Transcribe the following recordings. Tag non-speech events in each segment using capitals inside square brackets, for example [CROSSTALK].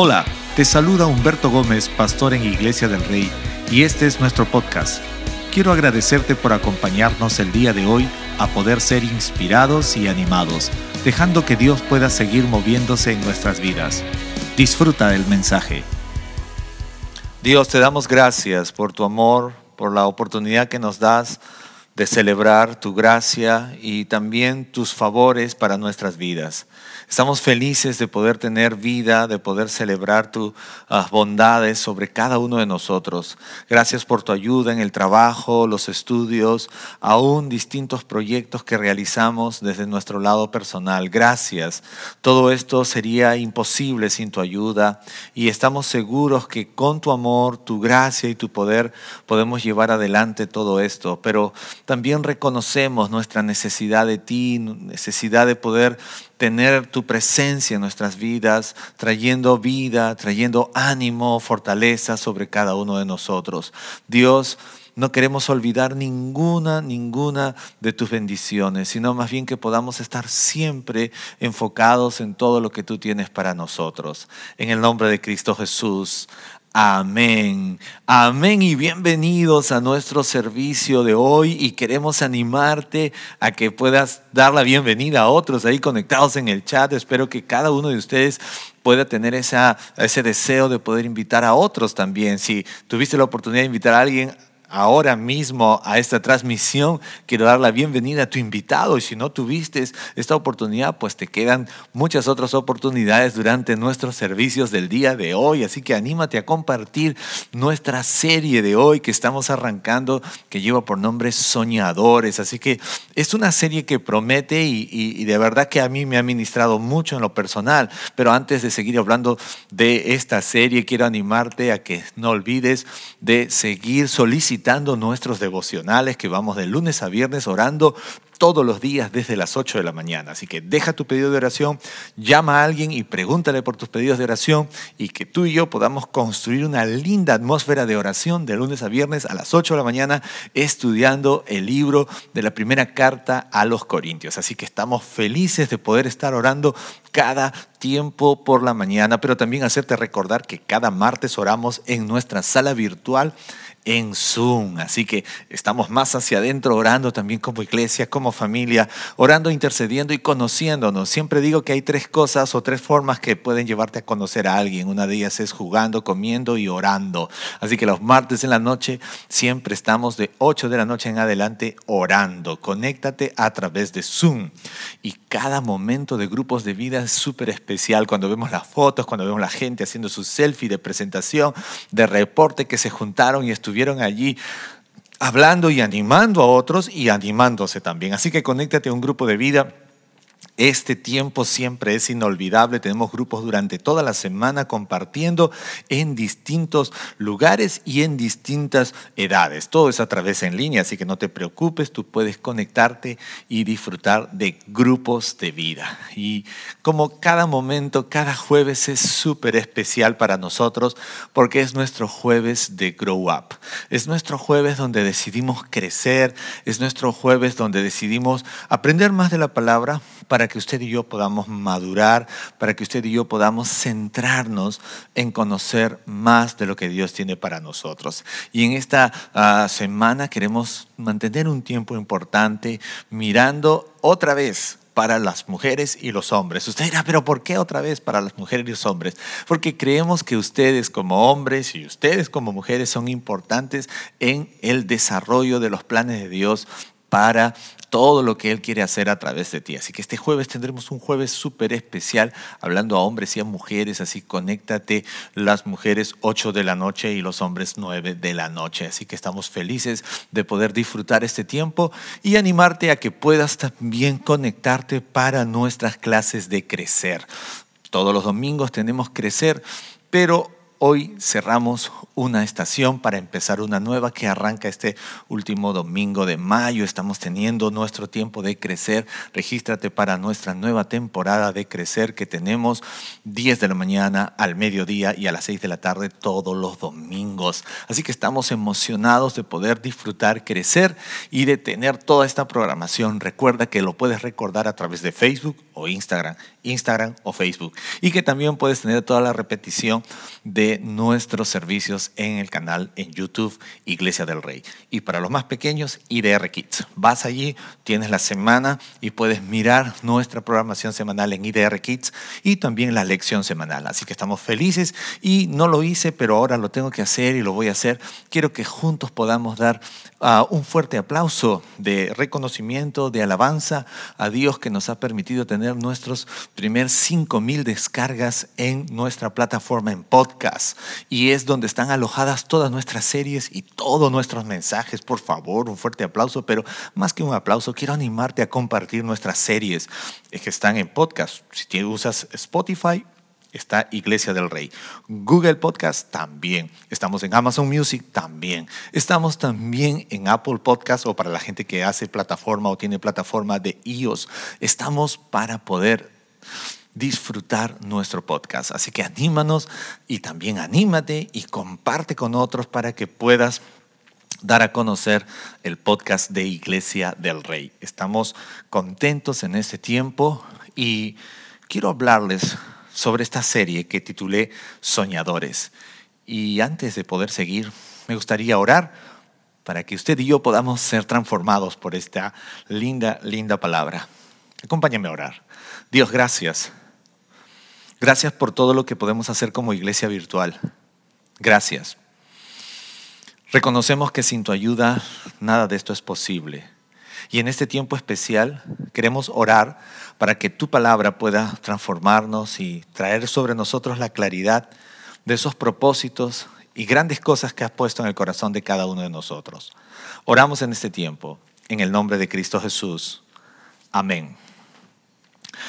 Hola, te saluda Humberto Gómez, pastor en Iglesia del Rey, y este es nuestro podcast. Quiero agradecerte por acompañarnos el día de hoy a poder ser inspirados y animados, dejando que Dios pueda seguir moviéndose en nuestras vidas. Disfruta del mensaje. Dios, te damos gracias por tu amor, por la oportunidad que nos das de celebrar tu gracia y también tus favores para nuestras vidas. Estamos felices de poder tener vida, de poder celebrar tus ah, bondades sobre cada uno de nosotros. Gracias por tu ayuda en el trabajo, los estudios, aún distintos proyectos que realizamos desde nuestro lado personal. Gracias. Todo esto sería imposible sin tu ayuda y estamos seguros que con tu amor, tu gracia y tu poder podemos llevar adelante todo esto. Pero también reconocemos nuestra necesidad de ti, necesidad de poder tener tu presencia en nuestras vidas, trayendo vida, trayendo ánimo, fortaleza sobre cada uno de nosotros. Dios, no queremos olvidar ninguna, ninguna de tus bendiciones, sino más bien que podamos estar siempre enfocados en todo lo que tú tienes para nosotros. En el nombre de Cristo Jesús. Amén. Amén y bienvenidos a nuestro servicio de hoy y queremos animarte a que puedas dar la bienvenida a otros ahí conectados en el chat. Espero que cada uno de ustedes pueda tener esa, ese deseo de poder invitar a otros también. Si tuviste la oportunidad de invitar a alguien, ahora mismo a esta transmisión, quiero dar la bienvenida a tu invitado y si no tuviste esta oportunidad, pues te quedan muchas otras oportunidades durante nuestros servicios del día de hoy, así que anímate a compartir nuestra serie de hoy que estamos arrancando, que lleva por nombre Soñadores, así que es una serie que promete y, de verdad que a mí me ha ministrado mucho en lo personal, pero antes de seguir hablando de esta serie, quiero animarte a que no olvides de seguir solicitando nuestros devocionales que vamos de lunes a viernes orando todos los días desde las 8 de la mañana. Así que deja tu pedido de oración, llama a alguien y pregúntale por tus pedidos de oración y que tú y yo podamos construir una linda atmósfera de oración de lunes a viernes a las 8 de la mañana estudiando el libro de la primera carta a los Corintios. Así que estamos felices de poder estar orando cada tiempo por la mañana, pero también hacerte recordar que cada martes oramos en nuestra sala virtual en Zoom. Así que estamos más hacia adentro orando también como iglesia, como familia, orando, intercediendo y conociéndonos. Siempre digo que hay tres cosas o tres formas que pueden llevarte a conocer a alguien. Una de ellas es jugando, comiendo y orando. Así que los martes en la noche siempre estamos de 8 de la noche en adelante orando. Conéctate a través de Zoom. Y cada momento de grupos de vida es súper especial. Cuando vemos las fotos, cuando vemos la gente haciendo su selfie de presentación, de reporte que se juntaron y estuvieron allí hablando y animando a otros y animándose también. Así que conéctate a un grupo de vida este tiempo siempre es inolvidable. Tenemos grupos durante toda la semana compartiendo en distintos lugares y en distintas edades. Todo es a través en línea, así que no te preocupes, tú puedes conectarte y disfrutar de grupos de vida. Y como cada momento, cada jueves es súper especial para nosotros porque es nuestro jueves de Grow Up. Es nuestro jueves donde decidimos crecer, es nuestro jueves donde decidimos aprender más de la palabra para que usted y yo podamos madurar, para que usted y yo podamos centrarnos en conocer más de lo que Dios tiene para nosotros. Y en esta ah, semana queremos mantener un tiempo importante mirando otra vez para las mujeres y los hombres. Usted dirá, pero ¿por qué otra vez para las mujeres y los hombres? Porque creemos que ustedes como hombres y ustedes como mujeres son importantes en el desarrollo de los planes de Dios para todo lo que Él quiere hacer a través de ti. Así que este jueves tendremos un jueves súper especial hablando a hombres y a mujeres. Así conéctate las mujeres 8 de la noche y los hombres 9 de la noche. Así que estamos felices de poder disfrutar este tiempo y animarte a que puedas también conectarte para nuestras clases de crecer. Todos los domingos tenemos crecer, pero Hoy cerramos una estación para empezar una nueva que arranca este último domingo de mayo. Estamos teniendo nuestro tiempo de crecer. Regístrate para nuestra nueva temporada de crecer que tenemos 10 de la mañana al mediodía y a las 6 de la tarde todos los domingos. Así que estamos emocionados de poder disfrutar, crecer y de tener toda esta programación. Recuerda que lo puedes recordar a través de Facebook o Instagram, Instagram o Facebook. Y que también puedes tener toda la repetición de nuestros servicios en el canal en YouTube Iglesia del Rey. Y para los más pequeños, IDR Kids. Vas allí, tienes la semana y puedes mirar nuestra programación semanal en IDR Kids y también la lección semanal. Así que estamos felices y no lo hice, pero ahora lo tengo que hacer y lo voy a hacer. Quiero que juntos podamos dar uh, un fuerte aplauso de reconocimiento, de alabanza a Dios que nos ha permitido tener nuestros primer 5000 descargas en nuestra plataforma en podcast y es donde están alojadas todas nuestras series y todos nuestros mensajes. Por favor, un fuerte aplauso, pero más que un aplauso, quiero animarte a compartir nuestras series que están en podcast. Si usas Spotify, está Iglesia del Rey. Google Podcast también. Estamos en Amazon Music también. Estamos también en Apple Podcast o para la gente que hace plataforma o tiene plataforma de iOS. Estamos para poder disfrutar nuestro podcast. Así que anímanos y también anímate y comparte con otros para que puedas dar a conocer el podcast de Iglesia del Rey. Estamos contentos en este tiempo y quiero hablarles sobre esta serie que titulé Soñadores. Y antes de poder seguir, me gustaría orar para que usted y yo podamos ser transformados por esta linda, linda palabra. Acompáñame a orar. Dios, gracias Gracias por todo lo que podemos hacer como iglesia virtual. Gracias. Reconocemos que sin tu ayuda nada de esto es posible. Y en este tiempo especial queremos orar para que tu palabra pueda transformarnos y traer sobre nosotros la claridad de esos propósitos y grandes cosas que has puesto en el corazón de cada uno de nosotros. Oramos en este tiempo, en el nombre de Cristo Jesús. Amén.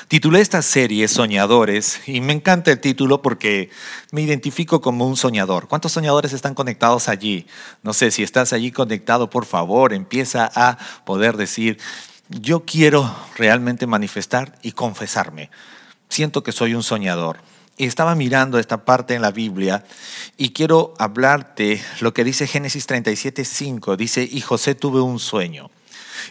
Titulé esta serie Soñadores y me encanta el título porque me identifico como un soñador. ¿Cuántos soñadores están conectados allí? No sé si estás allí conectado, por favor, empieza a poder decir, yo quiero realmente manifestar y confesarme. Siento que soy un soñador. Y estaba mirando esta parte en la Biblia y quiero hablarte lo que dice Génesis 37:5. Dice, y José tuvo un sueño.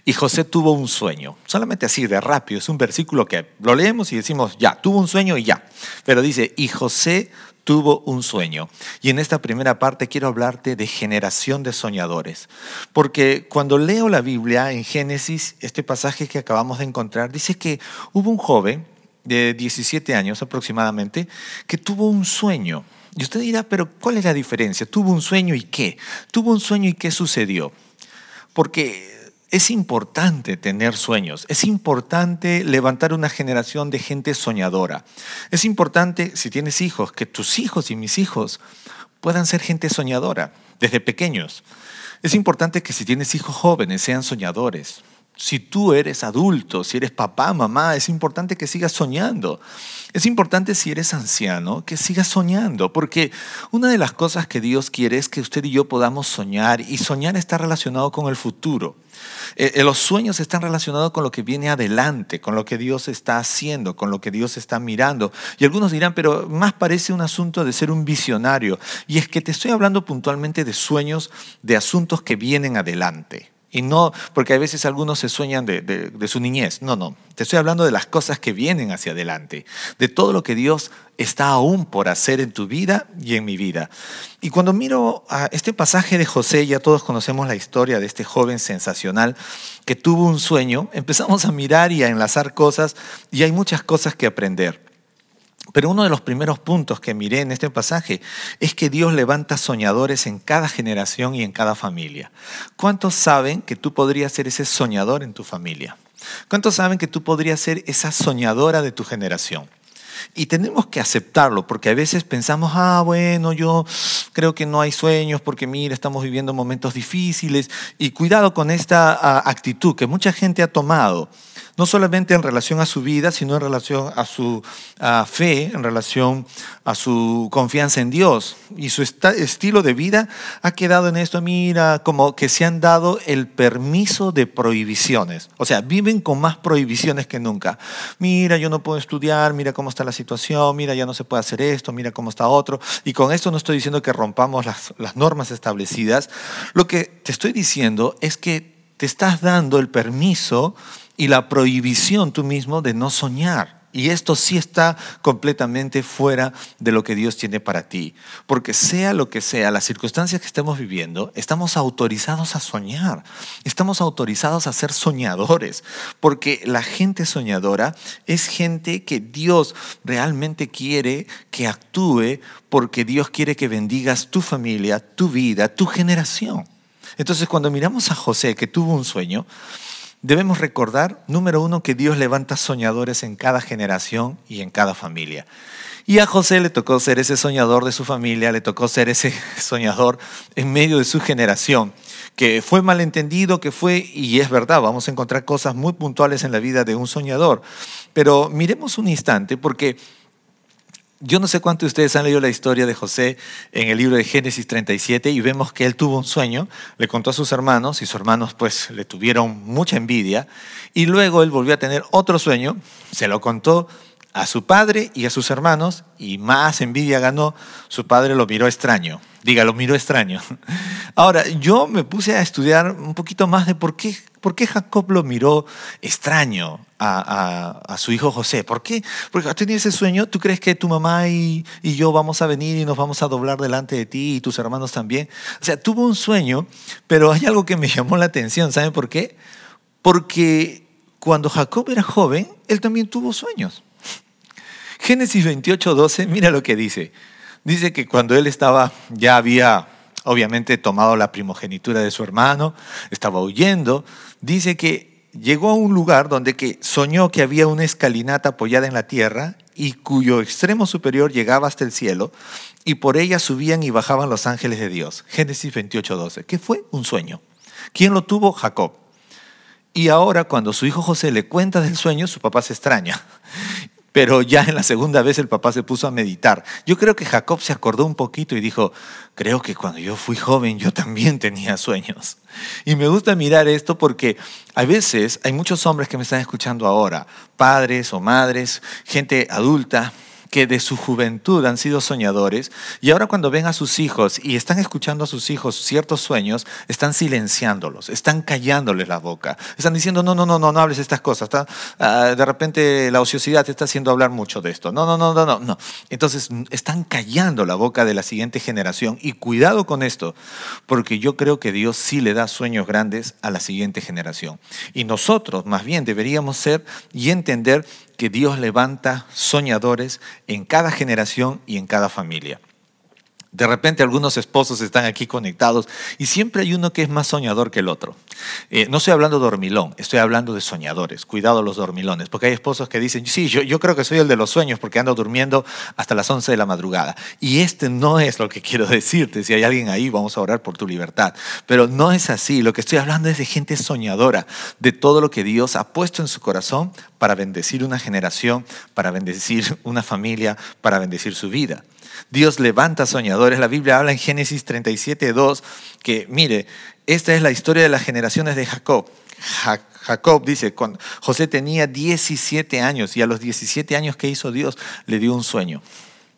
Y José tuvo un sueño, solamente así de rápido, es un versículo que lo leemos y decimos, ya, tuvo un sueño y ya. Pero dice, y José tuvo un sueño. Y en esta primera parte quiero hablarte de generación de soñadores. Porque cuando leo la Biblia en Génesis, este pasaje que acabamos de encontrar, dice que hubo un joven de 17 años aproximadamente que tuvo un sueño. Y usted dirá, pero ¿cuál es la diferencia? ¿Tuvo un sueño y qué? ¿Tuvo un sueño y qué sucedió? Porque es importante tener sueños, es importante levantar una generación de gente soñadora. Es importante, si tienes hijos, que tus hijos y mis hijos puedan ser gente soñadora desde pequeños. Es importante que si tienes hijos jóvenes sean soñadores. Si tú eres adulto, si eres papá, mamá, es importante que sigas soñando. Es importante si eres anciano que sigas soñando, porque una de las cosas que Dios quiere es que usted y yo podamos soñar y soñar está relacionado con el futuro. Eh, eh, los sueños están relacionados con lo que viene adelante, con lo que Dios está haciendo, con lo que Dios está mirando. Y algunos dirán, pero más parece un asunto de ser un visionario. Y es que te estoy hablando puntualmente de sueños, de asuntos que vienen adelante. Y no, porque a veces algunos se sueñan de, su niñez. No, no. Te estoy hablando de las cosas que vienen hacia adelante, de todo lo que Dios está aún por hacer en tu vida y en mi vida. Y cuando miro a este pasaje de José, ya todos conocemos la historia de este joven sensacional que tuvo un sueño, empezamos a mirar y a enlazar cosas y hay muchas cosas que aprender. Pero uno de los primeros puntos que miré en este pasaje es que Dios levanta soñadores en cada generación y en cada familia. ¿Cuántos saben que tú podrías ser ese soñador en tu familia? ¿Cuántos saben que tú podrías ser esa soñadora de tu generación? Y tenemos que aceptarlo, porque a veces pensamos, ah, bueno, yo creo que no hay sueños, porque mira, estamos viviendo momentos difíciles. Y cuidado con esta ah, actitud que mucha gente ha tomado no solamente en relación a su vida, sino en relación a su fe, en relación a su confianza en Dios. Y su estilo de vida ha quedado en esto, mira, como que se han dado el permiso de prohibiciones. O sea, viven con más prohibiciones que nunca. Mira, yo no puedo estudiar, mira cómo está la situación, mira, ya no se puede hacer esto, mira cómo está otro. Y con esto no estoy diciendo que rompamos las, las normas establecidas. Lo que te estoy diciendo es que te estás dando el permiso y la prohibición tú mismo de no soñar. Y esto sí está completamente fuera de lo que Dios tiene para ti. Porque sea lo que sea, las circunstancias que estemos viviendo, estamos autorizados a soñar. Estamos autorizados a ser soñadores. Porque la gente soñadora es gente que Dios realmente quiere que actúe porque Dios quiere que bendigas tu familia, tu vida, tu generación. Entonces cuando miramos a José que tuvo un sueño, Debemos recordar, número uno, que Dios levanta soñadores en cada generación y en cada familia. Y a José le tocó ser ese soñador de su familia, le tocó ser ese [LAUGHS] soñador en medio de su generación, que fue malentendido, que fue, y es verdad, vamos a encontrar cosas muy puntuales en la vida de un soñador. Pero miremos un instante, porque yo no sé cuántos de ustedes han leído la historia de José en el libro de Génesis 37 y vemos que él tuvo un sueño, le contó a sus hermanos y sus hermanos pues le tuvieron mucha envidia y luego él volvió a tener otro sueño, se lo contó a su padre y a sus hermanos y más envidia ganó, su padre lo miró extraño. Diga, lo miró extraño. [LAUGHS] Ahora, yo me puse a estudiar un poquito más de por qué, por qué Jacob lo miró extraño a, su hijo José. ¿Por qué? Porque has tenido ese sueño, ¿tú crees que tu mamá y, y yo vamos a venir y nos vamos a doblar delante de ti y tus hermanos también? O sea, tuvo un sueño, pero hay algo que me llamó la atención. ¿Saben por qué? Porque cuando Jacob era joven, él también tuvo sueños. Génesis 28, 12, mira lo que dice. Dice que cuando él estaba, ya había obviamente tomado la primogenitura de su hermano, estaba huyendo, dice que llegó a un lugar donde que soñó que había una escalinata apoyada en la tierra y cuyo extremo superior llegaba hasta el cielo y por ella subían y bajaban los ángeles de Dios. Génesis 28, 12. ¿Qué fue? Un sueño. ¿Quién lo tuvo? Jacob. Y ahora cuando su hijo José le cuenta del sueño, su papá se extraña pero ya en la segunda vez el papá se puso a meditar. Yo creo que Jacob se acordó un poquito y dijo, creo que cuando yo fui joven yo también tenía sueños. Y me gusta mirar esto porque a veces hay muchos hombres que me están escuchando ahora, padres o madres, gente adulta, que de su juventud han sido soñadores y ahora cuando ven a sus hijos y están escuchando a sus hijos ciertos sueños, están silenciándolos, están callándoles la boca, están diciendo, no, no, no, no, no hables estas cosas. Ah, de repente la ociosidad te está haciendo hablar mucho de esto. No, no, no, no, no. Entonces están callando la boca de la siguiente generación y cuidado con esto, porque yo creo que Dios sí le da sueños grandes a la siguiente generación. Y nosotros más bien deberíamos ser y entender que Dios levanta soñadores en cada generación y en cada familia. De repente algunos esposos están aquí conectados y siempre hay uno que es más soñador que el otro. Eh, no estoy hablando de dormilón, estoy hablando de soñadores. Cuidado los dormilones, porque hay esposos que dicen, sí, yo, yo creo que soy el de los sueños porque ando durmiendo hasta las 11 de la madrugada. Y este no es lo que quiero decirte. Si hay alguien ahí, vamos a orar por tu libertad. Pero no es así. Lo que estoy hablando es de gente soñadora, de todo lo que Dios ha puesto en su corazón para bendecir una generación, para bendecir una familia, para bendecir su vida. Dios levanta soñadores. La Biblia habla en Génesis 37, 2 que, mire, esta es la historia de las generaciones de Jacob. Jacob dice, cuando José tenía 17 años y a los 17 años que hizo Dios le dio un sueño.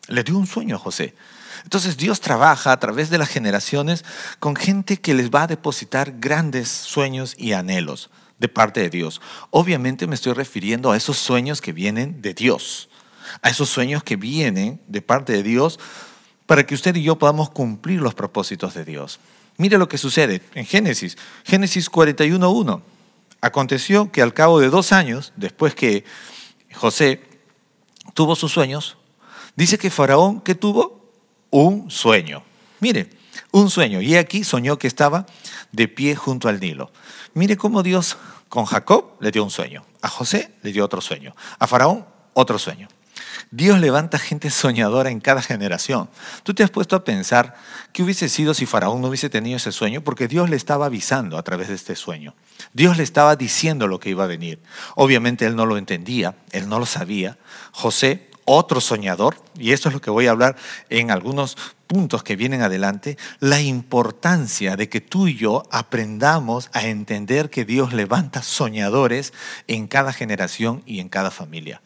Le dio un sueño a José. Entonces Dios trabaja a través de las generaciones con gente que les va a depositar grandes sueños y anhelos de parte de Dios. Obviamente me estoy refiriendo a esos sueños que vienen de Dios a esos sueños que vienen de parte de Dios para que usted y yo podamos cumplir los propósitos de Dios. Mire lo que sucede en Génesis, Génesis 41.1. Aconteció que al cabo de dos años, después que José tuvo sus sueños, dice que Faraón que tuvo un sueño. Mire, un sueño. Y aquí soñó que estaba de pie junto al Nilo. Mire cómo Dios con Jacob le dio un sueño. A José le dio otro sueño. A Faraón otro sueño. Dios levanta gente soñadora en cada generación. Tú te has puesto a pensar qué hubiese sido si Faraón no hubiese tenido ese sueño, porque Dios le estaba avisando a través de este sueño. Dios le estaba diciendo lo que iba a venir. Obviamente él no lo entendía, él no lo sabía. José, otro soñador, y esto es lo que voy a hablar en algunos puntos que vienen adelante, la importancia de que tú y yo aprendamos a entender que Dios levanta soñadores en cada generación y en cada familia.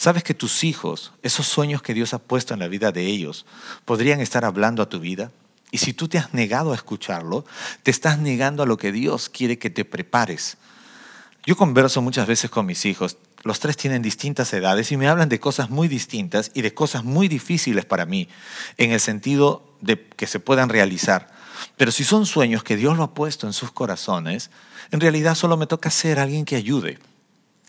Sabes que tus hijos, esos sueños que Dios ha puesto en la vida de ellos, podrían estar hablando a tu vida. Y si tú te has negado a escucharlo, te estás negando a lo que Dios quiere que te prepares. Yo converso muchas veces con mis hijos. Los tres tienen distintas edades y me hablan de cosas muy distintas y de cosas muy difíciles para mí, en el sentido de que se puedan realizar. Pero si son sueños que Dios lo ha puesto en sus corazones, en realidad solo me toca ser alguien que ayude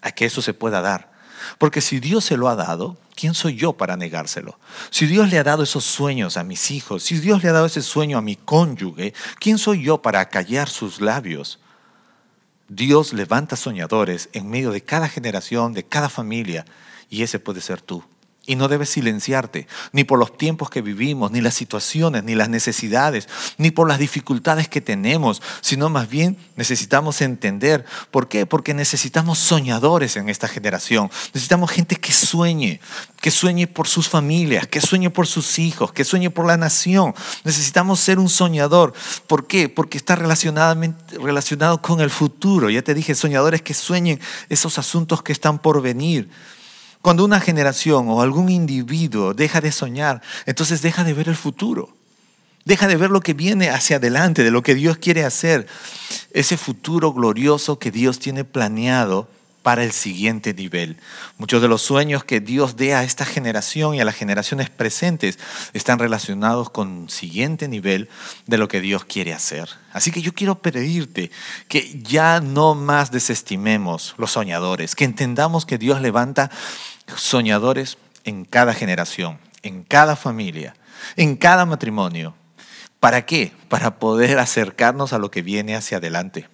a que eso se pueda dar. Porque si Dios se lo ha dado, ¿quién soy yo para negárselo? Si Dios le ha dado esos sueños a mis hijos, si Dios le ha dado ese sueño a mi cónyuge, ¿quién soy yo para callar sus labios? Dios levanta soñadores en medio de cada generación, de cada familia, y ese puede ser tú. Y no debes silenciarte, ni por los tiempos que vivimos, ni las situaciones, ni las necesidades, ni por las dificultades que tenemos, sino más bien necesitamos entender. ¿Por qué? Porque necesitamos soñadores en esta generación. Necesitamos gente que sueñe, que sueñe por sus familias, que sueñe por sus hijos, que sueñe por la nación. Necesitamos ser un soñador. ¿Por qué? Porque está relacionado con el futuro. Ya te dije, soñadores que sueñen esos asuntos que están por venir. Cuando una generación o algún individuo deja de soñar, entonces deja de ver el futuro. Deja de ver lo que viene hacia adelante, de lo que Dios quiere hacer. Ese futuro glorioso que Dios tiene planeado para el siguiente nivel. Muchos de los sueños que Dios dé a esta generación y a las generaciones presentes están relacionados con el siguiente nivel de lo que Dios quiere hacer. Así que yo quiero pedirte que ya no más desestimemos los soñadores, que entendamos que Dios levanta soñadores en cada generación, en cada familia, en cada matrimonio. ¿Para qué? Para poder acercarnos a lo que viene hacia adelante.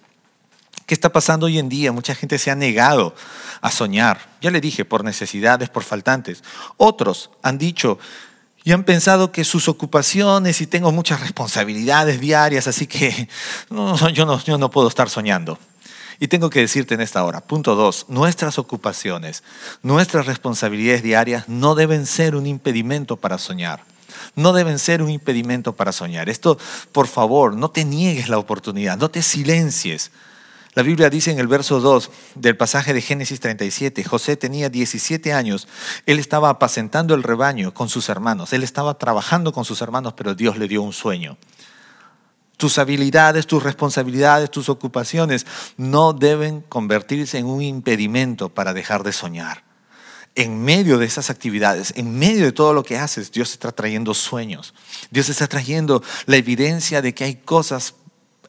¿Qué está pasando hoy en día? Mucha gente se ha negado a soñar. Ya le dije, por necesidades, por faltantes. Otros han dicho y han pensado que sus ocupaciones y tengo muchas responsabilidades diarias, así que [LAUGHS] yo, no, yo no puedo estar soñando. Y tengo que decirte en esta hora, punto dos, nuestras ocupaciones, nuestras responsabilidades diarias no deben ser un impedimento para soñar. No deben ser un impedimento para soñar. Esto, por favor, no te niegues la oportunidad, no te silencies. La Biblia dice en el verso 2 del pasaje de Génesis 37, José tenía 17 años, él estaba apacentando el rebaño con sus hermanos, él estaba trabajando con sus hermanos, pero Dios le dio un sueño. Tus habilidades, tus responsabilidades, tus ocupaciones no deben convertirse en un impedimento para dejar de soñar. En medio de esas actividades, en medio de todo lo que haces, Dios está trayendo sueños. Dios está trayendo la evidencia de que hay cosas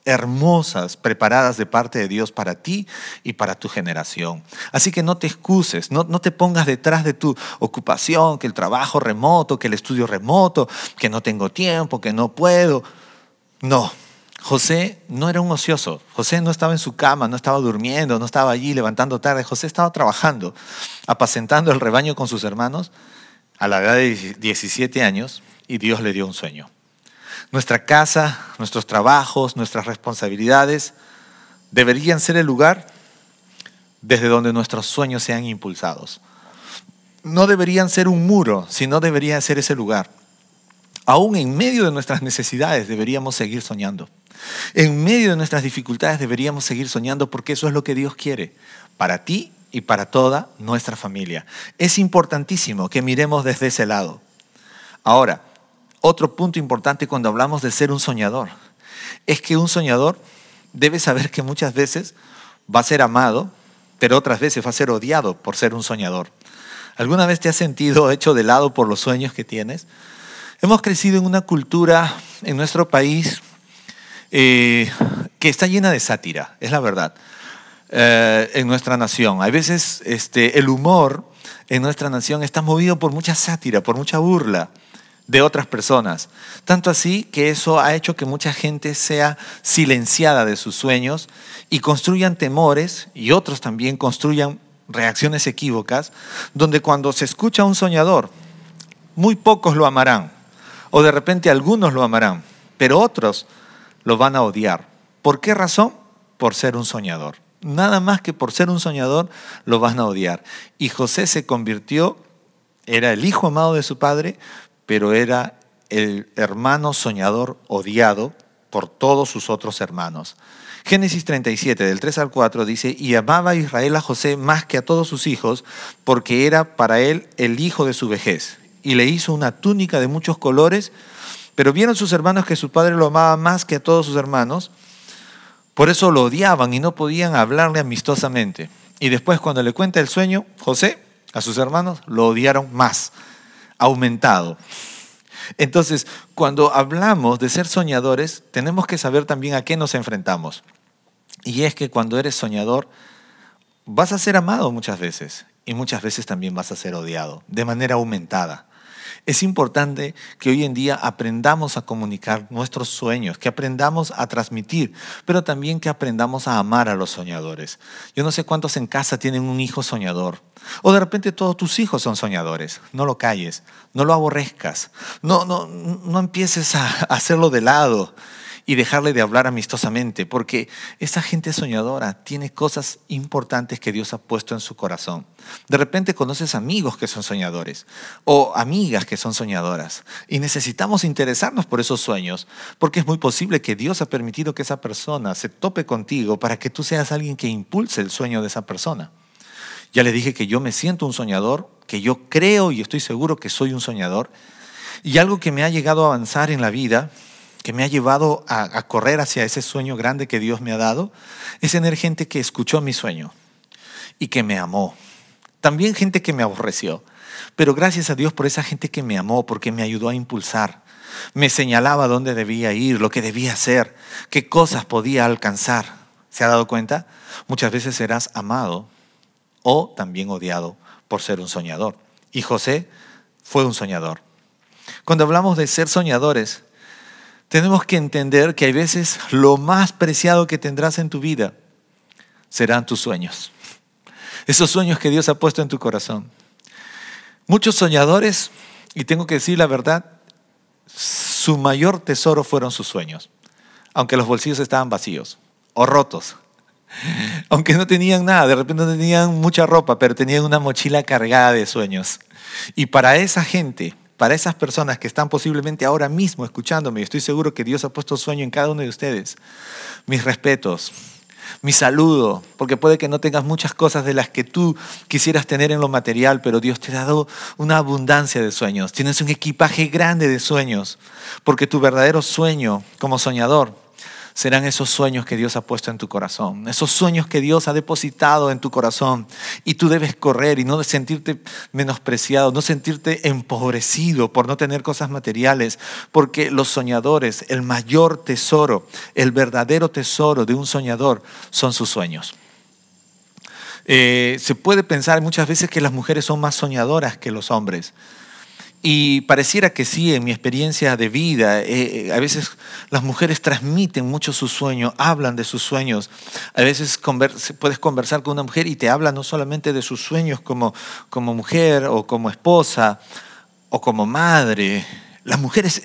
hermosas preparadas de parte de Dios para ti y para tu generación. Así que no te excuses, no, no, te pongas detrás de tu ocupación, que el trabajo remoto, que el estudio remoto, que no tengo tiempo, que no puedo. No, José no era un ocioso. José no estaba en su cama, no estaba durmiendo, no estaba allí levantando tarde. José estaba trabajando, apacentando el rebaño con sus hermanos a la edad de 17 años y Dios le dio un sueño. Nuestra casa, nuestros trabajos, nuestras responsabilidades deberían ser el lugar desde donde nuestros sueños sean impulsados. No deberían ser un muro, sino debería ser ese lugar. Aún en medio de nuestras necesidades deberíamos seguir soñando. En medio de nuestras dificultades deberíamos seguir soñando porque eso es lo que Dios quiere para ti y para toda nuestra familia. Es importantísimo que miremos desde ese lado. Ahora, otro punto importante cuando hablamos de ser un soñador es que un soñador debe saber que muchas veces va a ser amado, pero otras veces va a ser odiado por ser un soñador. ¿Alguna vez te has sentido hecho de lado por los sueños que tienes? Hemos crecido en una cultura en nuestro país eh, que está llena de sátira, es la verdad, eh, en nuestra nación. A veces este, el humor en nuestra nación está movido por mucha sátira, por mucha burla de otras personas. Tanto así que eso ha hecho que mucha gente sea silenciada de sus sueños y construyan temores y otros también construyan reacciones equívocas, donde cuando se escucha a un soñador, muy pocos lo amarán, o de repente algunos lo amarán, pero otros lo van a odiar. ¿Por qué razón? Por ser un soñador. Nada más que por ser un soñador lo van a odiar. Y José se convirtió, era el hijo amado de su padre, pero era el hermano soñador odiado por todos sus otros hermanos. Génesis 37, del 3 al 4, dice, y amaba a Israel a José más que a todos sus hijos, porque era para él el hijo de su vejez. Y le hizo una túnica de muchos colores, pero vieron sus hermanos que su padre lo amaba más que a todos sus hermanos, por eso lo odiaban y no podían hablarle amistosamente. Y después cuando le cuenta el sueño, José, a sus hermanos, lo odiaron más, aumentado. Entonces, cuando hablamos de ser soñadores, tenemos que saber también a qué nos enfrentamos. Y es que cuando eres soñador, vas a ser amado muchas veces y muchas veces también vas a ser odiado, de manera aumentada. Es importante que hoy en día aprendamos a comunicar nuestros sueños, que aprendamos a transmitir, pero también que aprendamos a amar a los soñadores. Yo no sé cuántos en casa tienen un hijo soñador. O de repente todos tus hijos son soñadores. No lo calles, no lo aborrezcas, no, no, no empieces a hacerlo de lado y dejarle de hablar amistosamente, porque esa gente soñadora tiene cosas importantes que Dios ha puesto en su corazón. De repente conoces amigos que son soñadores o amigas que son soñadoras y necesitamos interesarnos por esos sueños, porque es muy posible que Dios ha permitido que esa persona se tope contigo para que tú seas alguien que impulse el sueño de esa persona. Ya le dije que yo me siento un soñador, que yo creo y estoy seguro que soy un soñador. Y algo que me ha llegado a avanzar en la vida que me ha llevado a, correr hacia ese sueño grande que Dios me ha dado, es tener gente que escuchó mi sueño y que me amó. También gente que me aborreció. Pero gracias a Dios por esa gente que me amó, porque me ayudó a impulsar. Me señalaba dónde debía ir, lo que debía hacer, qué cosas podía alcanzar. ¿Se ha dado cuenta? Muchas veces serás amado o también odiado por ser un soñador. Y José fue un soñador. Cuando hablamos de ser soñadores, tenemos que entender que hay veces lo más preciado que tendrás en tu vida serán tus sueños. Esos sueños que Dios ha puesto en tu corazón. Muchos soñadores, y tengo que decir la verdad, su mayor tesoro fueron sus sueños, aunque los bolsillos estaban vacíos o rotos. [LAUGHS] Aunque no tenían nada, de repente no tenían mucha ropa, pero tenían una mochila cargada de sueños. Y para esa gente, para esas personas que están posiblemente ahora mismo escuchándome, estoy seguro que Dios ha puesto sueño en cada uno de ustedes. Mis respetos, mi saludo, porque puede que no tengas muchas cosas de las que tú quisieras tener en lo material, pero Dios te ha dado una abundancia de sueños. Tienes un equipaje grande de sueños, porque tu verdadero sueño como soñador serán esos sueños que Dios ha puesto en tu corazón, esos sueños que Dios ha depositado en tu corazón y tú debes correr y no sentirte menospreciado, no sentirte empobrecido por no tener cosas materiales, porque los soñadores, el mayor tesoro, el verdadero tesoro de un soñador son sus sueños. Eh, se puede pensar muchas veces que las mujeres son más soñadoras que los hombres. Y pareciera que sí, en mi experiencia de vida, eh, eh, a veces las mujeres transmiten mucho sus sueños, hablan de sus sueños. A veces puedes conversar con una mujer y te habla no solamente de sus sueños como, como mujer o como esposa o como madre. Las mujeres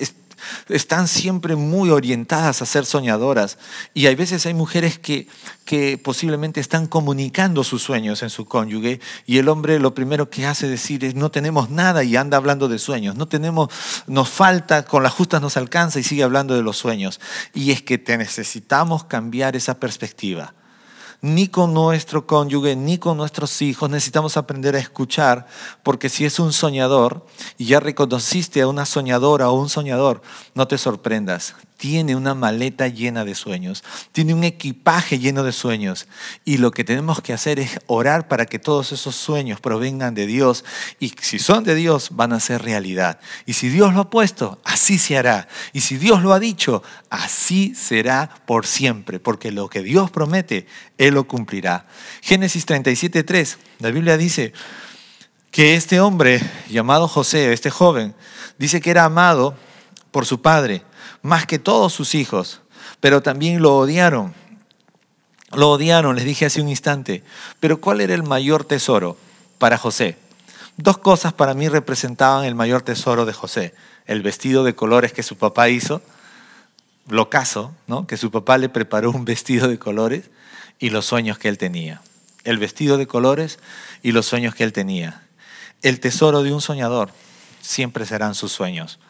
están siempre muy orientadas a ser soñadoras. Y hay veces hay mujeres que, que posiblemente están comunicando sus sueños en su cónyuge y el hombre lo primero que hace decir es no tenemos nada y anda hablando de sueños. No tenemos, nos falta, con las justas nos alcanza y sigue hablando de los sueños. Y es que te necesitamos cambiar esa perspectiva ni con nuestro cónyuge, ni con nuestros hijos. Necesitamos aprender a escuchar, porque si es un soñador y ya reconociste a una soñadora o un soñador, no te sorprendas tiene una maleta llena de sueños, tiene un equipaje lleno de sueños. Y lo que tenemos que hacer es orar para que todos esos sueños provengan de Dios. Y si son de Dios, van a ser realidad. Y si Dios lo ha puesto, así se hará. Y si Dios lo ha dicho, así será por siempre. Porque lo que Dios promete, Él lo cumplirá. Génesis 37.3, la Biblia dice que este hombre llamado José, este joven, dice que era amado por su padre más que todos sus hijos, pero también lo odiaron. Lo odiaron, les dije hace un instante. Pero ¿cuál era el mayor tesoro para José? Dos cosas para mí representaban el mayor tesoro de José. El vestido de colores que su papá hizo, lo caso, ¿no? que su papá le preparó un vestido de colores y los sueños que él tenía. El vestido de colores y los sueños que él tenía. El tesoro de un soñador siempre serán sus sueños.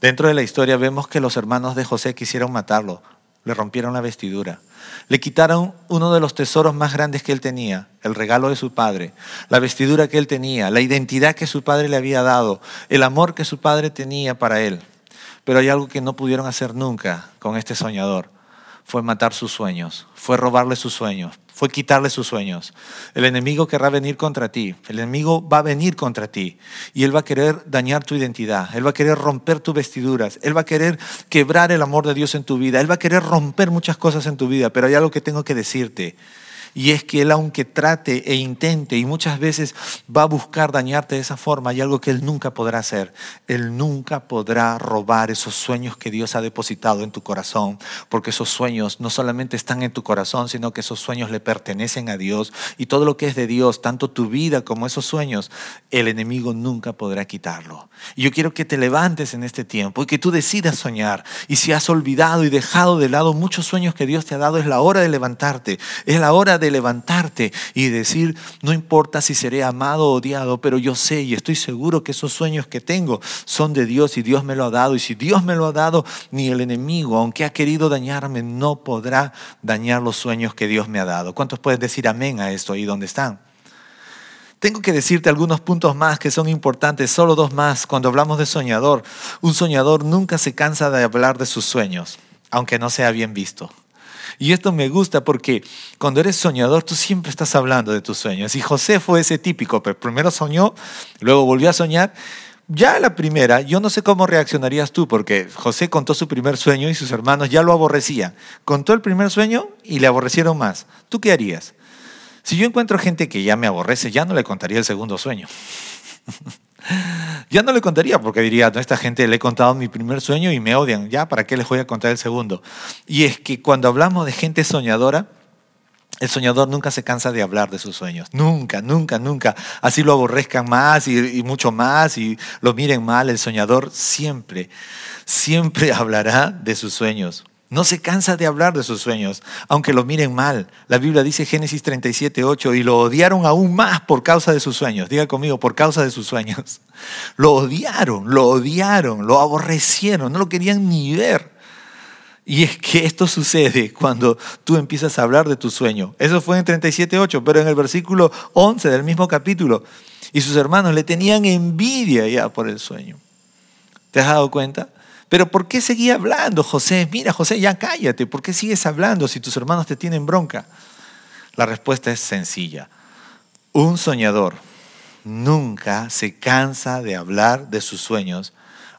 Dentro de la historia vemos que los hermanos de José quisieron matarlo, le rompieron la vestidura, le quitaron uno de los tesoros más grandes que él tenía, el regalo de su padre, la vestidura que él tenía, la identidad que su padre le había dado, el amor que su padre tenía para él. Pero hay algo que no pudieron hacer nunca con este soñador, fue matar sus sueños, fue robarle sus sueños, fue quitarle sus sueños. El enemigo querrá venir contra ti, el enemigo va a venir contra ti y él va a querer dañar tu identidad, él va a querer romper tus vestiduras, él va a querer quebrar el amor de Dios en tu vida, él va a querer romper muchas cosas en tu vida, pero hay algo que tengo que decirte y es que Él aunque trate e intente y muchas veces va a buscar dañarte de esa forma, hay algo que Él nunca podrá hacer. Él nunca podrá robar esos sueños que Dios ha depositado en tu corazón, porque esos sueños no solamente están en tu corazón, sino que esos sueños le pertenecen a Dios y todo lo que es de Dios, tanto tu vida como esos sueños, el enemigo nunca podrá quitarlo. Y yo quiero que te levantes en este tiempo y que tú decidas soñar. Y si has olvidado y dejado de lado muchos sueños que Dios te ha dado, es la hora de levantarte, es la hora de levantarte y decir, no importa si seré amado o odiado, pero yo sé y estoy seguro que esos sueños que tengo son de Dios y Dios me lo ha dado. Y si Dios me lo ha dado, ni el enemigo, aunque ha querido dañarme, no podrá dañar los sueños que Dios me ha dado. ¿Cuántos pueden decir amén a esto ahí donde están? Tengo que decirte algunos puntos más que son importantes, solo dos más. Cuando hablamos de soñador, un soñador nunca se cansa de hablar de sus sueños, aunque no sea bien visto. Y esto me gusta porque cuando eres soñador, tú siempre estás hablando de tus sueños. Y José fue ese típico, pero primero soñó, luego volvió a soñar. Ya la primera, yo no sé cómo reaccionarías tú, porque José contó su primer sueño y sus hermanos ya lo aborrecían. Contó el primer sueño y le aborrecieron más. ¿Tú qué harías? Si yo encuentro gente que ya me aborrece, ya no le contaría el segundo sueño. [LAUGHS] [LAUGHS] Ya no le contaría porque diría, a esta gente le he contado mi primer sueño y me odian, ya, ¿para qué les voy a contar el segundo? Y es que cuando hablamos de gente soñadora, el soñador nunca se cansa de hablar de sus sueños, nunca, nunca, nunca. Así lo aborrezcan más y, y mucho más y lo miren mal, el soñador siempre, siempre [LAUGHS] hablará de sus sueños. No se cansa de hablar de sus sueños, aunque lo miren mal. La Biblia dice Génesis 37, 8, y lo odiaron aún más por causa de sus sueños. Diga conmigo, por causa de sus sueños. [LAUGHS] Lo odiaron, lo odiaron, lo aborrecieron, no lo querían ni ver. Y es que esto sucede cuando tú empiezas a hablar de tu sueño. Eso fue en 37, 8, pero en el versículo 11 del mismo capítulo. Y sus hermanos le tenían envidia ya por el sueño. ¿Te has dado cuenta? Pero ¿por qué seguía hablando, José? Mira, José, ya cállate. ¿Por qué sigues hablando si tus hermanos te tienen bronca? La respuesta es sencilla. Un soñador nunca se cansa de hablar de sus sueños,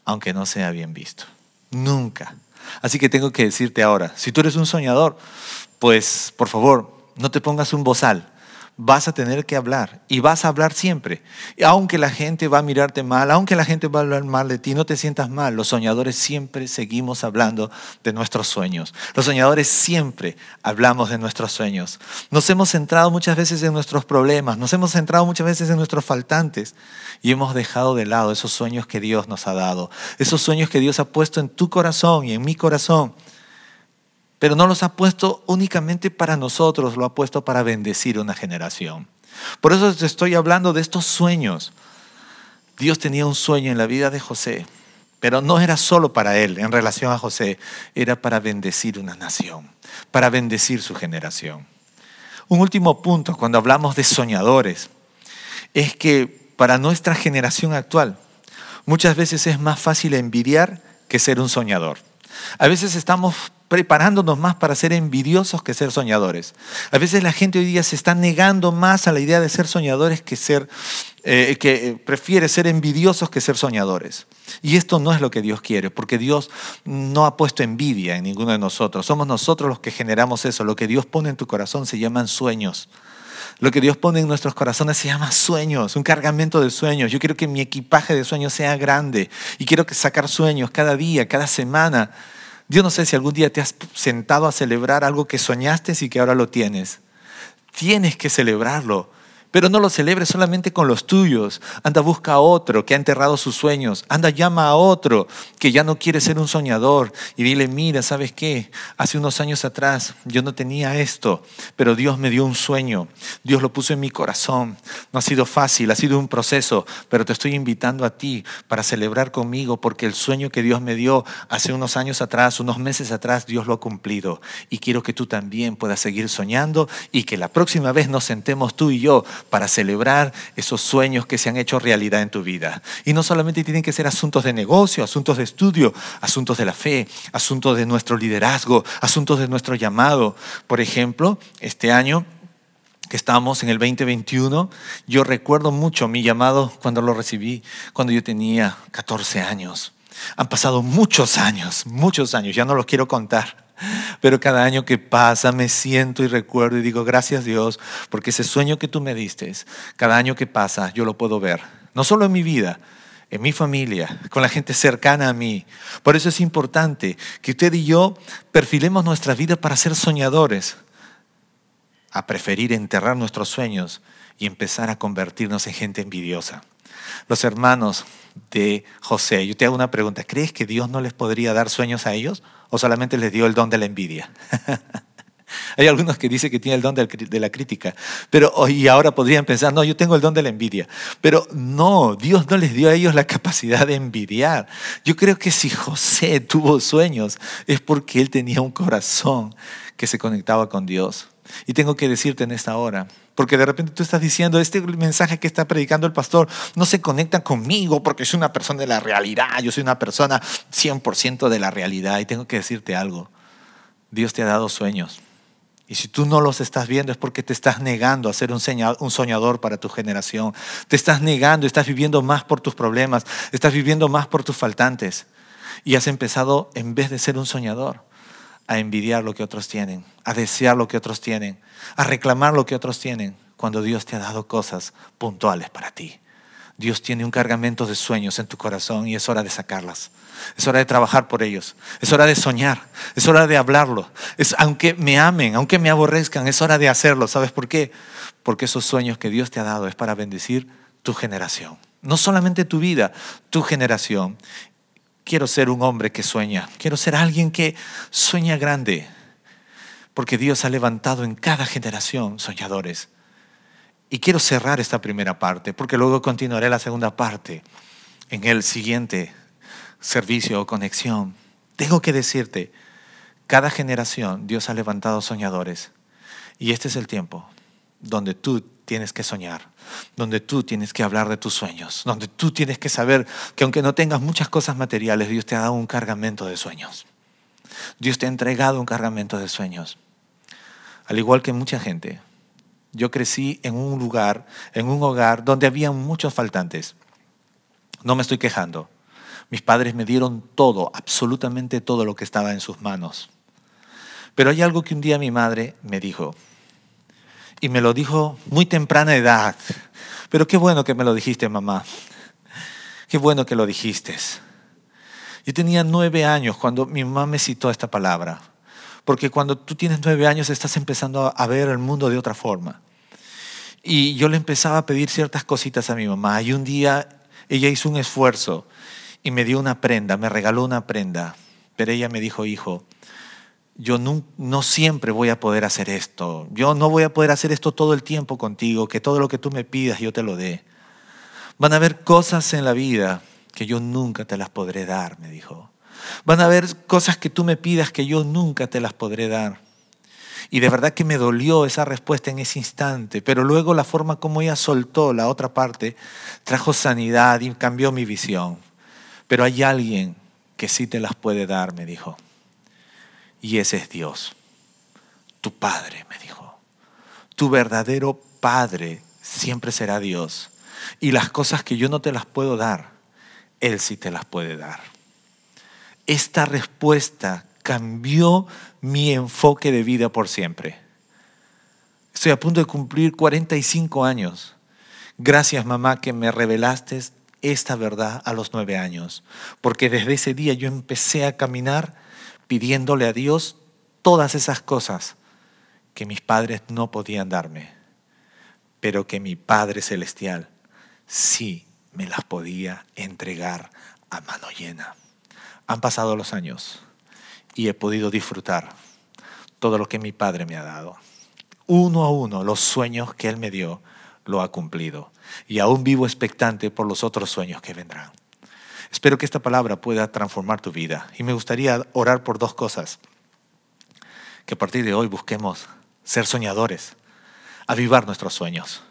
aunque no sea bien visto. Nunca. Así que tengo que decirte ahora, si tú eres un soñador, pues por favor, no te pongas un bozal vas a tener que hablar y vas a hablar siempre. Aunque la gente va a mirarte mal, aunque la gente va a hablar mal de ti, no te sientas mal. Los soñadores siempre seguimos hablando de nuestros sueños. Los soñadores siempre hablamos de nuestros sueños. Nos hemos centrado muchas veces en nuestros problemas, nos hemos centrado muchas veces en nuestros faltantes y hemos dejado de lado esos sueños que Dios nos ha dado, esos sueños que Dios ha puesto en tu corazón y en mi corazón pero no los ha puesto únicamente para nosotros, lo ha puesto para bendecir una generación. Por eso te estoy hablando de estos sueños. Dios tenía un sueño en la vida de José, pero no era solo para él en relación a José, era para bendecir una nación, para bendecir su generación. Un último punto cuando hablamos de soñadores es que para nuestra generación actual muchas veces es más fácil envidiar que ser un soñador. A veces estamos preparándonos más para ser envidiosos que ser soñadores. A veces la gente hoy día se está negando más a la idea de ser soñadores que ser, eh, que eh, prefiere ser envidiosos que ser soñadores. Y esto no es lo que Dios quiere, porque Dios no ha puesto envidia en ninguno de nosotros. Somos nosotros los que generamos eso. Lo que Dios pone en tu corazón se llaman sueños. Lo que Dios pone en nuestros corazones se llama sueños, un cargamento de sueños. Yo quiero que mi equipaje de sueños sea grande y quiero sacar sueños cada día, cada semana Yo no sé si algún día te has sentado a celebrar algo que soñaste y que ahora lo tienes. Tienes que celebrarlo. Pero no lo celebres solamente con los tuyos. Anda, busca a otro que ha enterrado sus sueños. Anda, llama a otro que ya no quiere ser un soñador. Y dile, mira, ¿sabes qué? Hace unos años atrás yo no tenía esto, pero Dios me dio un sueño. Dios lo puso en mi corazón. No ha sido fácil, ha sido un proceso, pero te estoy invitando a ti para celebrar conmigo porque el sueño que Dios me dio hace unos años atrás, unos meses atrás, Dios lo ha cumplido. Y quiero que tú también puedas seguir soñando y que la próxima vez nos sentemos tú y yo para celebrar esos sueños que se han hecho realidad en tu vida. Y no solamente tienen que ser asuntos de negocio, asuntos de estudio, asuntos de la fe, asuntos de nuestro liderazgo, asuntos de nuestro llamado. Por ejemplo, este año que estamos en el 2021, yo recuerdo mucho mi llamado cuando lo recibí, cuando yo tenía 14 años. Han pasado muchos años, muchos años, ya no los quiero contar. Pero cada año que pasa me siento y recuerdo y digo, gracias Dios, porque ese sueño que tú me diste, cada año que pasa yo lo puedo ver. No solo en mi vida, en mi familia, con la gente cercana a mí. Por eso es importante que usted y yo perfilemos nuestra vida para ser soñadores, a preferir enterrar nuestros sueños y empezar a convertirnos en gente envidiosa. Los hermanos de José, yo te hago una pregunta, ¿crees que Dios no les podría dar sueños a ellos? O solamente les dio el don de la envidia. [LAUGHS] Hay algunos que dicen que tiene el don de la crítica, pero y ahora podrían pensar, no, yo tengo el don de la envidia. Pero no, Dios no les dio a ellos la capacidad de envidiar. Yo creo que si José [LAUGHS] tuvo sueños es porque él tenía un corazón que se conectaba con Dios. Y tengo que decirte en esta hora, porque de repente tú estás diciendo, este mensaje que está predicando el pastor no se conecta conmigo porque soy una persona de la realidad, yo soy una persona 100% de la realidad. Y tengo que decirte algo, Dios te ha dado sueños. Y si tú no los estás viendo es porque te estás negando a ser un soñador para tu generación. Te estás negando, estás viviendo más por tus problemas, estás viviendo más por tus faltantes. Y has empezado, en vez de ser un soñador, a envidiar lo que otros tienen, a desear lo que otros tienen, a reclamar lo que otros tienen, cuando Dios te ha dado cosas puntuales para ti. Dios tiene un cargamento de sueños en tu corazón y es hora de sacarlas. Es hora de trabajar por ellos. Es hora de soñar. Es hora de hablarlo. Es, aunque me amen, aunque me aborrezcan, es hora de hacerlo. ¿Sabes por qué? Porque esos sueños que Dios te ha dado es para bendecir tu generación. No solamente tu vida, tu generación. Quiero ser un hombre que sueña. Quiero ser alguien que sueña grande. Porque Dios ha levantado en cada generación soñadores. Y quiero cerrar esta primera parte, porque luego continuaré la segunda parte en el siguiente servicio o conexión. Tengo que decirte, cada generación Dios ha levantado soñadores. Y este es el tiempo donde tú tienes que soñar, donde tú tienes que hablar de tus sueños, donde tú tienes que saber que aunque no tengas muchas cosas materiales, Dios te ha dado un cargamento de sueños. Dios te ha entregado un cargamento de sueños. Al igual que mucha gente, yo crecí en un lugar, en un hogar donde había muchos faltantes. No me estoy quejando. Mis padres me dieron todo, absolutamente todo lo que estaba en sus manos. Pero hay algo que un día mi madre me dijo, y me lo dijo muy temprana edad. Pero qué bueno que me lo dijiste, mamá. Qué bueno que lo dijiste. Yo tenía nueve años cuando mi mamá me citó esta palabra. Porque cuando tú tienes nueve años estás empezando a ver el mundo de otra forma. Y yo le empezaba a pedir ciertas cositas a mi mamá. Y un día ella hizo un esfuerzo y me dio una prenda, me regaló una prenda. Pero ella me dijo, hijo, yo no, siempre voy a poder hacer esto. Yo no voy a poder hacer esto todo el tiempo contigo, que todo lo que tú me pidas yo te lo dé. Van a haber cosas en la vida que yo nunca te las podré dar, me dijo. Van a haber cosas que tú me pidas que yo nunca te las podré dar. Y de verdad que me dolió esa respuesta en ese instante, pero luego la forma como ella soltó la otra parte trajo sanidad y cambió mi visión. Pero hay alguien que sí te las puede dar, me dijo. Y ese es Dios, tu Padre, me dijo. Tu verdadero Padre siempre será Dios. Y las cosas que yo no te las puedo dar, Él sí te las puede dar. Esta respuesta cambió mi enfoque de vida por siempre. Estoy a punto de cumplir 45 años. Gracias mamá que me revelaste esta verdad a los nueve años, porque desde ese día yo empecé a caminar pidiéndole a Dios todas esas cosas que mis padres no podían darme, pero que mi Padre Celestial sí me las podía entregar a mano llena. Han pasado los años y he podido disfrutar todo lo que mi Padre me ha dado. Uno a uno, los sueños que Él me dio, lo ha cumplido. Y aún vivo expectante por los otros sueños que vendrán. Espero que esta palabra pueda transformar tu vida. Y me gustaría orar por dos cosas. Que a partir de hoy busquemos ser soñadores, avivar nuestros sueños.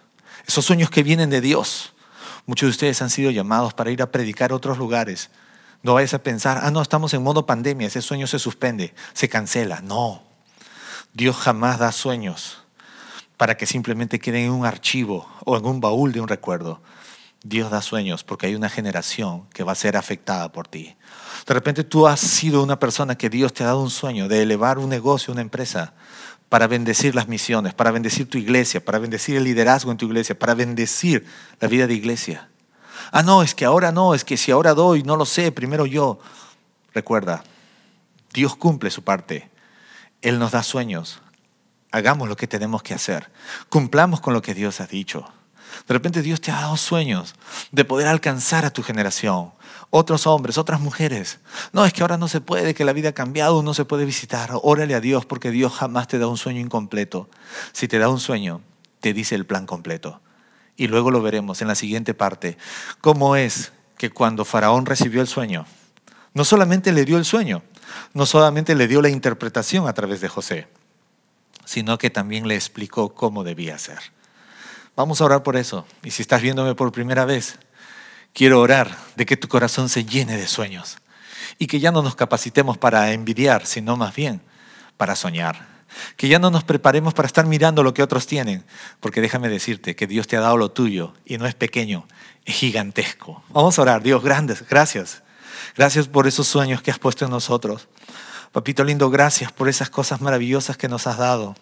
Esos sueños que vienen de Dios. Muchos de ustedes han sido llamados para ir a predicar a otros lugares. No vayas a pensar, ah, no, estamos en modo pandemia, ese sueño se suspende, se cancela. No, Dios jamás da sueños para que simplemente queden en un archivo o en un baúl de un recuerdo. Dios da sueños porque hay una generación que va a ser afectada por ti. De repente tú has sido una persona que Dios te ha dado un sueño de elevar un negocio, una empresa, para bendecir las misiones, para bendecir tu iglesia, para bendecir el liderazgo en tu iglesia, para bendecir la vida de iglesia. Ah, no, es que ahora no, es que si ahora doy, no lo sé, primero yo. Recuerda, Dios cumple su parte. Él nos da sueños. Hagamos lo que tenemos que hacer. Cumplamos con lo que Dios ha dicho. De repente Dios te ha dado sueños de poder alcanzar a tu generación. Otros hombres, otras mujeres. No, es que ahora no se puede, que la vida ha cambiado, no se puede visitar. Órale a Dios porque Dios jamás te da un sueño incompleto. Si te da un sueño, te dice el plan completo. Y luego lo veremos en la siguiente parte. ¿Cómo es que cuando Faraón recibió el sueño, no solamente le dio el sueño, no solamente le dio la interpretación a través de José, sino que también le explicó cómo debía ser. Vamos a orar por eso. Y si estás viéndome por primera vez, quiero orar de que tu corazón se llene de sueños y que ya no nos capacitemos para envidiar, sino más bien para soñar. Que ya no nos preparemos para estar mirando lo que otros tienen, porque déjame decirte que Dios te ha dado lo tuyo y no es pequeño, es gigantesco. Vamos a orar, Dios, grandes, gracias. Gracias por esos sueños que has puesto en nosotros. Papito lindo, gracias por esas cosas maravillosas que nos has dado.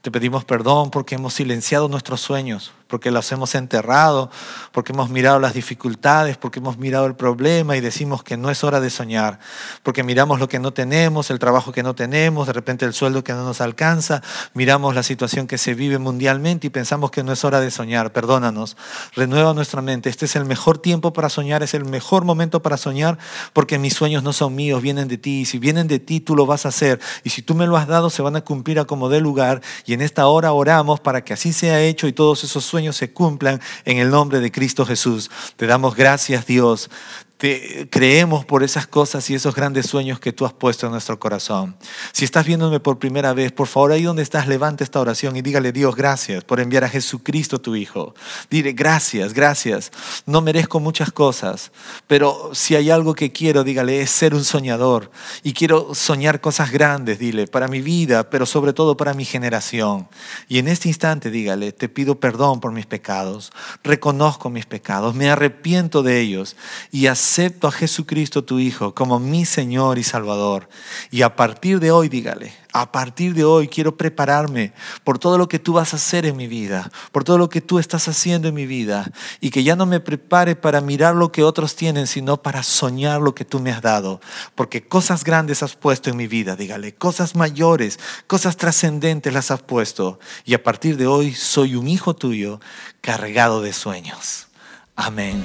Te pedimos perdón porque hemos silenciado nuestros sueños, porque los hemos enterrado, porque hemos mirado las dificultades, porque hemos mirado el problema y decimos que no es hora de soñar, porque miramos lo que no tenemos, el trabajo que no tenemos, de repente el sueldo que no nos alcanza, miramos la situación que se vive mundialmente y pensamos que no es hora de soñar. Perdónanos, renueva nuestra mente. Este es el mejor tiempo para soñar, es el mejor momento para soñar, porque mis sueños no son míos, vienen de ti. Y si vienen de ti, tú lo vas a hacer. Y si tú me lo has dado, se van a cumplir a como dé lugar. Y en esta hora oramos para que así sea hecho y todos esos se cumplan en el nombre de Cristo Jesús. Te damos gracias, Dios te creemos por esas cosas y esos grandes sueños que tú has puesto en nuestro corazón. Si estás viéndome por primera vez, por favor, ahí donde estás, levanta esta oración y dígale, Dios, gracias por enviar a Jesucristo tu Hijo. Dile, gracias, gracias. No merezco muchas cosas, pero si hay algo que quiero, dígale, es ser un soñador. Y quiero soñar cosas grandes, dile, para mi vida, pero sobre todo para mi generación. Y en este instante, dígale, te pido perdón por mis pecados, reconozco mis pecados, me arrepiento de ellos y así acepto a Jesucristo tu Hijo como mi Señor y Salvador. Y a partir de hoy, dígale, a partir de hoy quiero prepararme por todo lo que tú vas a hacer en mi vida, por todo lo que tú estás haciendo en mi vida. Y que ya no me prepare para mirar lo que otros tienen, sino para soñar lo que tú me has dado. Porque cosas grandes has puesto en mi vida, dígale, cosas mayores, cosas trascendentes las has puesto. Y a partir de hoy soy un hijo tuyo cargado de sueños. Amén.